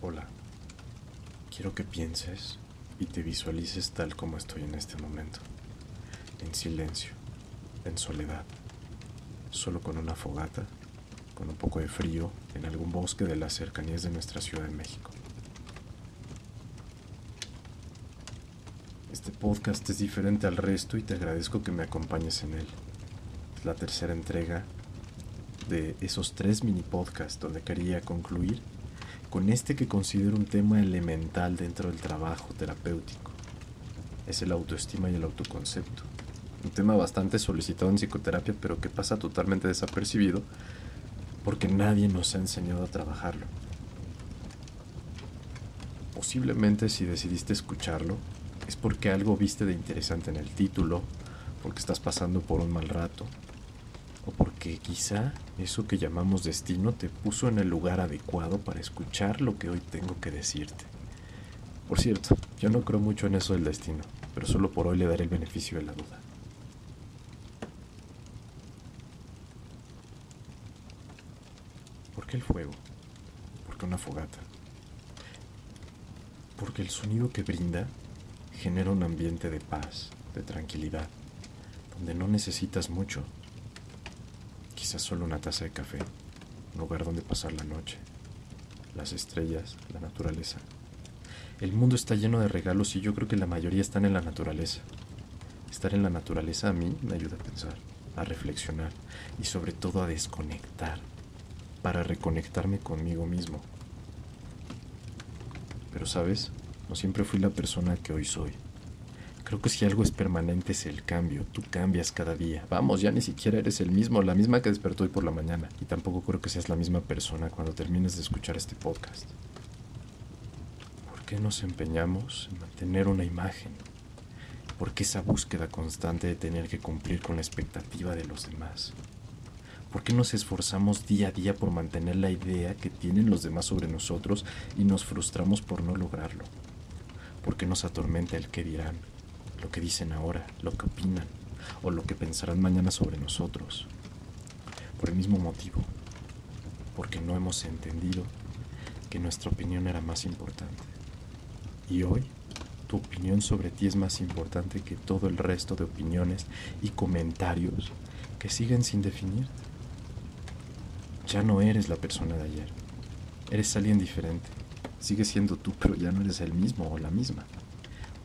Hola, quiero que pienses y te visualices tal como estoy en este momento, en silencio, en soledad, solo con una fogata, con un poco de frío, en algún bosque de las cercanías de nuestra Ciudad de México. Este podcast es diferente al resto y te agradezco que me acompañes en él. Es la tercera entrega de esos tres mini podcasts donde quería concluir con este que considero un tema elemental dentro del trabajo terapéutico. Es el autoestima y el autoconcepto. Un tema bastante solicitado en psicoterapia, pero que pasa totalmente desapercibido porque nadie nos ha enseñado a trabajarlo. Posiblemente si decidiste escucharlo, es porque algo viste de interesante en el título, porque estás pasando por un mal rato, quizá eso que llamamos destino te puso en el lugar adecuado para escuchar lo que hoy tengo que decirte. Por cierto, yo no creo mucho en eso del destino, pero solo por hoy le daré el beneficio de la duda. ¿Por qué el fuego? ¿Por qué una fogata? Porque el sonido que brinda genera un ambiente de paz, de tranquilidad, donde no necesitas mucho quizás solo una taza de café, un lugar donde pasar la noche, las estrellas, la naturaleza. El mundo está lleno de regalos y yo creo que la mayoría están en la naturaleza. Estar en la naturaleza a mí me ayuda a pensar, a reflexionar y sobre todo a desconectar, para reconectarme conmigo mismo. Pero sabes, no siempre fui la persona que hoy soy. Creo que si algo es permanente es el cambio. Tú cambias cada día. Vamos, ya ni siquiera eres el mismo, la misma que despertó hoy por la mañana. Y tampoco creo que seas la misma persona cuando termines de escuchar este podcast. ¿Por qué nos empeñamos en mantener una imagen? ¿Por qué esa búsqueda constante de tener que cumplir con la expectativa de los demás? ¿Por qué nos esforzamos día a día por mantener la idea que tienen los demás sobre nosotros y nos frustramos por no lograrlo? ¿Por qué nos atormenta el qué dirán? Lo que dicen ahora, lo que opinan o lo que pensarán mañana sobre nosotros. Por el mismo motivo, porque no hemos entendido que nuestra opinión era más importante. Y hoy, tu opinión sobre ti es más importante que todo el resto de opiniones y comentarios que siguen sin definir. Ya no eres la persona de ayer. Eres alguien diferente. Sigues siendo tú, pero ya no eres el mismo o la misma.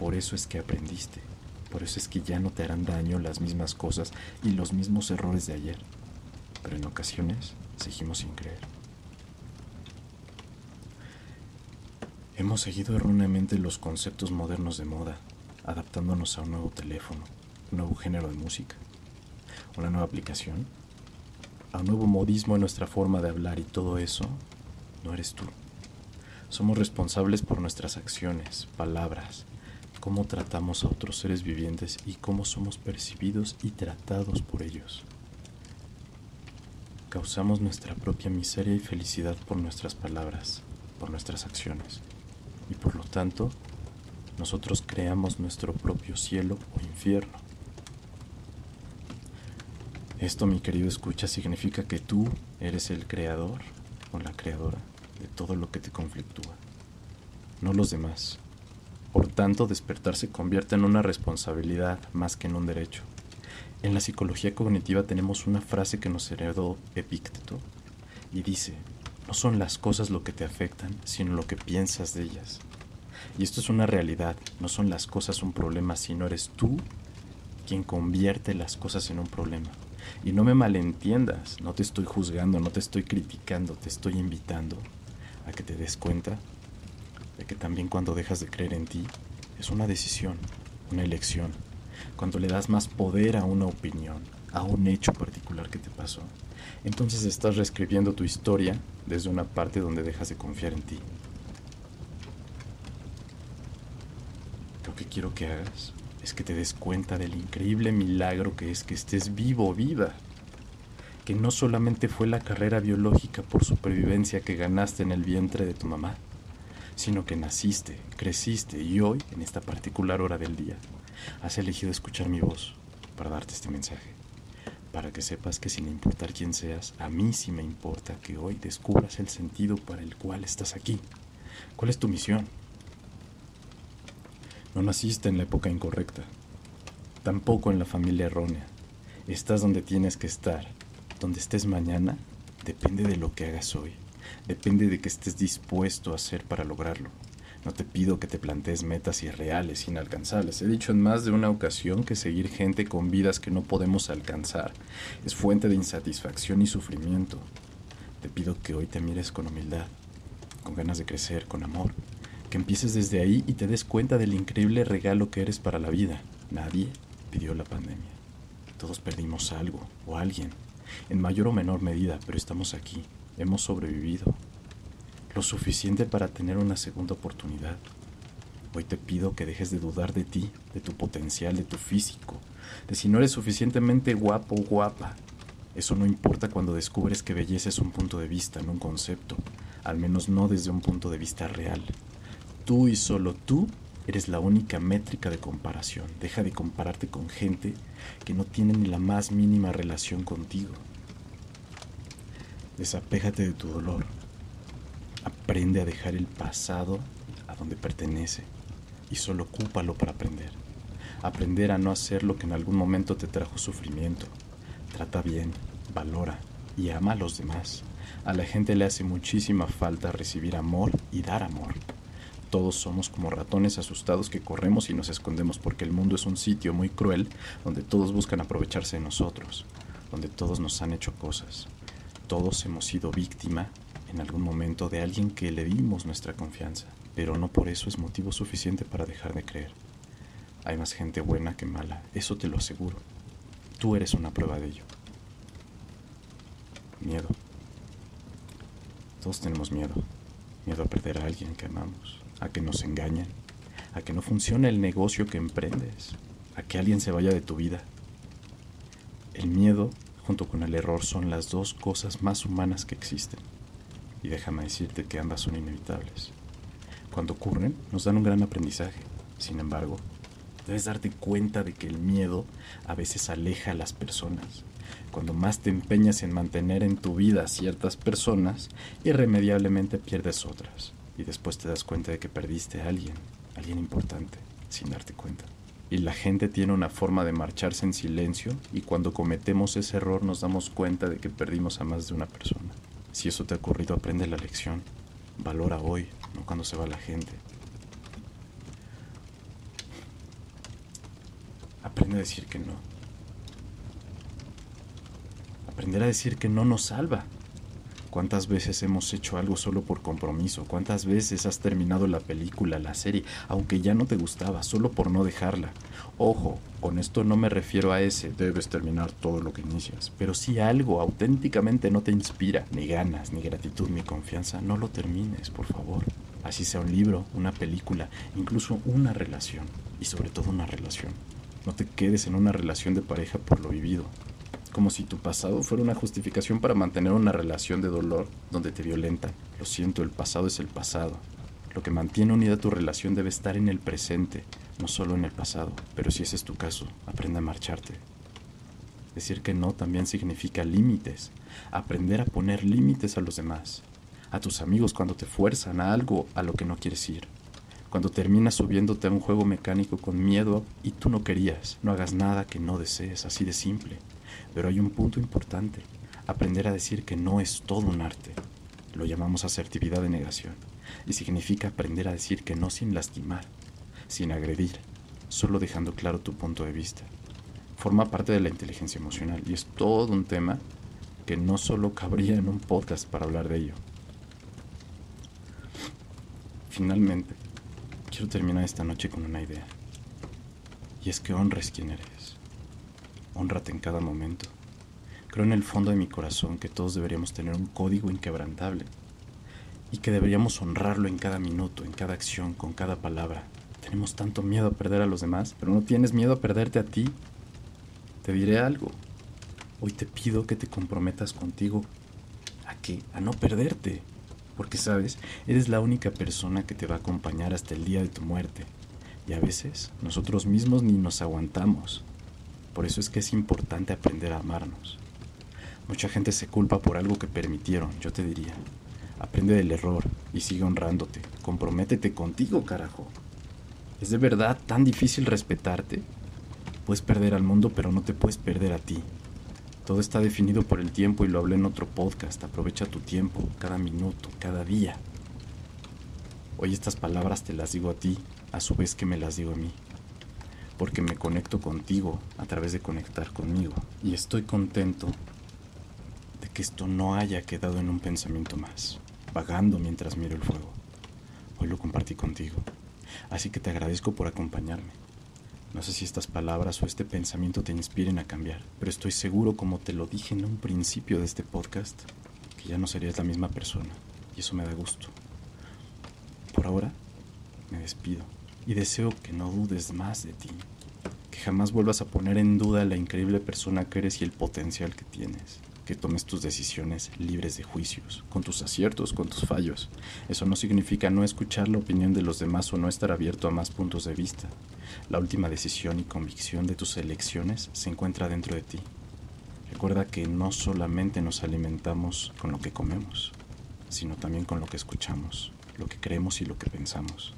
Por eso es que aprendiste. Por eso es que ya no te harán daño las mismas cosas y los mismos errores de ayer. Pero en ocasiones seguimos sin creer. Hemos seguido erróneamente los conceptos modernos de moda, adaptándonos a un nuevo teléfono, un nuevo género de música, una nueva aplicación, a un nuevo modismo en nuestra forma de hablar y todo eso no eres tú. Somos responsables por nuestras acciones, palabras, cómo tratamos a otros seres vivientes y cómo somos percibidos y tratados por ellos. Causamos nuestra propia miseria y felicidad por nuestras palabras, por nuestras acciones, y por lo tanto, nosotros creamos nuestro propio cielo o infierno. Esto, mi querido escucha, significa que tú eres el creador o la creadora de todo lo que te conflictúa, no los demás. Por tanto, despertar se convierte en una responsabilidad más que en un derecho. En la psicología cognitiva tenemos una frase que nos heredó Epícteto y dice, no son las cosas lo que te afectan, sino lo que piensas de ellas. Y esto es una realidad, no son las cosas un problema, sino eres tú quien convierte las cosas en un problema. Y no me malentiendas, no te estoy juzgando, no te estoy criticando, te estoy invitando a que te des cuenta que también cuando dejas de creer en ti es una decisión, una elección. Cuando le das más poder a una opinión, a un hecho particular que te pasó, entonces estás reescribiendo tu historia desde una parte donde dejas de confiar en ti. Lo que quiero que hagas es que te des cuenta del increíble milagro que es que estés vivo viva. Que no solamente fue la carrera biológica por supervivencia que ganaste en el vientre de tu mamá, sino que naciste, creciste y hoy, en esta particular hora del día, has elegido escuchar mi voz para darte este mensaje, para que sepas que sin importar quién seas, a mí sí me importa que hoy descubras el sentido para el cual estás aquí, ¿Cuál es tu misión? No naciste en la época incorrecta, tampoco en la familia errónea. Estás donde tienes que estar. Donde estés mañana depende de lo que hagas hoy. Depende de que estés dispuesto a hacer para lograrlo. No te pido que te plantees metas irreales, inalcanzables. He dicho en más de una ocasión que seguir gente con vidas que no podemos alcanzar es fuente de insatisfacción y sufrimiento. Te pido que hoy te mires con humildad, con ganas de crecer, con amor. Que empieces desde ahí y te des cuenta del increíble regalo que eres para la vida. Nadie pidió la pandemia. Todos perdimos algo o alguien, en mayor o menor medida, pero estamos aquí. Hemos sobrevivido lo suficiente para tener una segunda oportunidad. Hoy te pido que dejes de dudar de ti, de tu potencial, de tu físico, de si no eres suficientemente guapo o guapa. Eso no importa cuando descubres que belleza es un punto de vista, no un concepto, al menos no desde un punto de vista real. Tú y solo tú eres la única métrica de comparación. Deja de compararte con gente que no tiene ni la más mínima relación contigo. Desapéjate de tu dolor. Aprende a dejar el pasado a donde pertenece y solo ocúpalo para aprender. Aprender a no hacer lo que en algún momento te trajo sufrimiento. Trata bien, valora y ama a los demás. A la gente le hace muchísima falta recibir amor y dar amor. Todos somos como ratones asustados que corremos y nos escondemos porque el mundo es un sitio muy cruel donde todos buscan aprovecharse de nosotros, donde todos nos han hecho cosas. Todos hemos sido víctima en algún momento de alguien que le dimos nuestra confianza, pero no por eso es motivo suficiente para dejar de creer. Hay más gente buena que mala, eso te lo aseguro. Tú eres una prueba de ello. Miedo. Todos tenemos miedo. Miedo a perder a alguien que amamos, a que nos engañen, a que no funcione el negocio que emprendes, a que alguien se vaya de tu vida. El miedo junto con el error son las dos cosas más humanas que existen y déjame decirte que ambas son inevitables. Cuando ocurren, nos dan un gran aprendizaje. Sin embargo, debes darte cuenta de que el miedo a veces aleja a las personas. Cuando más te empeñas en mantener en tu vida ciertas personas, irremediablemente pierdes otras. Y después te das cuenta de que perdiste a alguien, alguien importante, sin darte cuenta. Y la gente tiene una forma de marcharse en silencio y cuando cometemos ese error nos damos cuenta de que perdimos a más de una persona. Si eso te ha ocurrido, aprende la lección. Valora hoy, no cuando se va la gente. Aprende a decir que no. Aprender a decir que no nos salva. ¿Cuántas veces hemos hecho algo solo por compromiso? ¿Cuántas veces has terminado la película, la serie, aunque ya no te gustaba, solo por no dejarla? Ojo, con esto no me refiero a ese, debes terminar todo lo que inicias, pero si algo auténticamente no te inspira, ni ganas, ni gratitud, ni confianza, no lo termines, por favor. Así sea un libro, una película, incluso una relación, y sobre todo una relación. No te quedes en una relación de pareja por lo vivido, como si tu pasado fuera una justificación para mantener una relación de dolor donde te violentan. Lo siento, el pasado es el pasado. Lo que mantiene unida tu relación debe estar en el presente, no solo en el pasado. Pero si ese es tu caso, aprende a marcharte. Decir que no también significa límites. Aprender a poner límites a los demás. A tus amigos cuando te fuerzan a algo a lo que no quieres ir. Cuando terminas subiéndote a un juego mecánico con miedo y tú no querías. No hagas nada que no desees, así de simple. Pero hay un punto importante. Aprender a decir que no es todo un arte. Lo llamamos asertividad de negación. Y significa aprender a decir que no sin lastimar, sin agredir, solo dejando claro tu punto de vista. Forma parte de la inteligencia emocional y es todo un tema que no solo cabría en un podcast para hablar de ello. Finalmente, quiero terminar esta noche con una idea. Y es que honres quién eres. Honrate en cada momento. Creo en el fondo de mi corazón que todos deberíamos tener un código inquebrantable y que deberíamos honrarlo en cada minuto, en cada acción, con cada palabra. Tenemos tanto miedo a perder a los demás, pero no tienes miedo a perderte a ti. Te diré algo. Hoy te pido que te comprometas contigo a qué? A no perderte. Porque sabes, eres la única persona que te va a acompañar hasta el día de tu muerte. Y a veces nosotros mismos ni nos aguantamos. Por eso es que es importante aprender a amarnos. Mucha gente se culpa por algo que permitieron, yo te diría. Aprende del error y sigue honrándote. Comprométete contigo, carajo. ¿Es de verdad tan difícil respetarte? Puedes perder al mundo, pero no te puedes perder a ti. Todo está definido por el tiempo y lo hablé en otro podcast. Aprovecha tu tiempo, cada minuto, cada día. Hoy estas palabras te las digo a ti, a su vez que me las digo a mí. Porque me conecto contigo a través de conectar conmigo. Y estoy contento de que esto no haya quedado en un pensamiento más, vagando mientras miro el fuego. Hoy lo compartí contigo. Así que te agradezco por acompañarme. No sé si estas palabras o este pensamiento te inspiren a cambiar, pero estoy seguro, como te lo dije en un principio de este podcast, que ya no serías la misma persona, y eso me da gusto. Por ahora, me despido y deseo que no dudes más de ti, que jamás vuelvas a poner en duda la increíble persona que eres y el potencial que tienes que tomes tus decisiones libres de juicios, con tus aciertos, con tus fallos. Eso no significa no escuchar la opinión de los demás o no estar abierto a más puntos de vista. La última decisión y convicción de tus elecciones se encuentra dentro de ti. Recuerda que no solamente nos alimentamos con lo que comemos, sino también con lo que escuchamos, lo que creemos y lo que pensamos.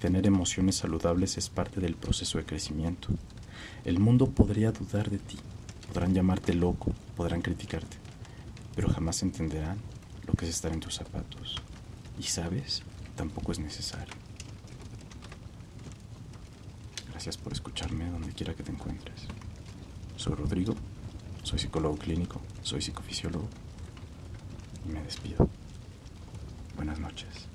Tener emociones saludables es parte del proceso de crecimiento. El mundo podría dudar de ti, podrán llamarte loco, podrán criticarte, pero jamás entenderán lo que es estar en tus zapatos. Y sabes, tampoco es necesario. Gracias por escucharme donde quiera que te encuentres. Soy Rodrigo, soy psicólogo clínico, soy psicofisiólogo y me despido. Buenas noches.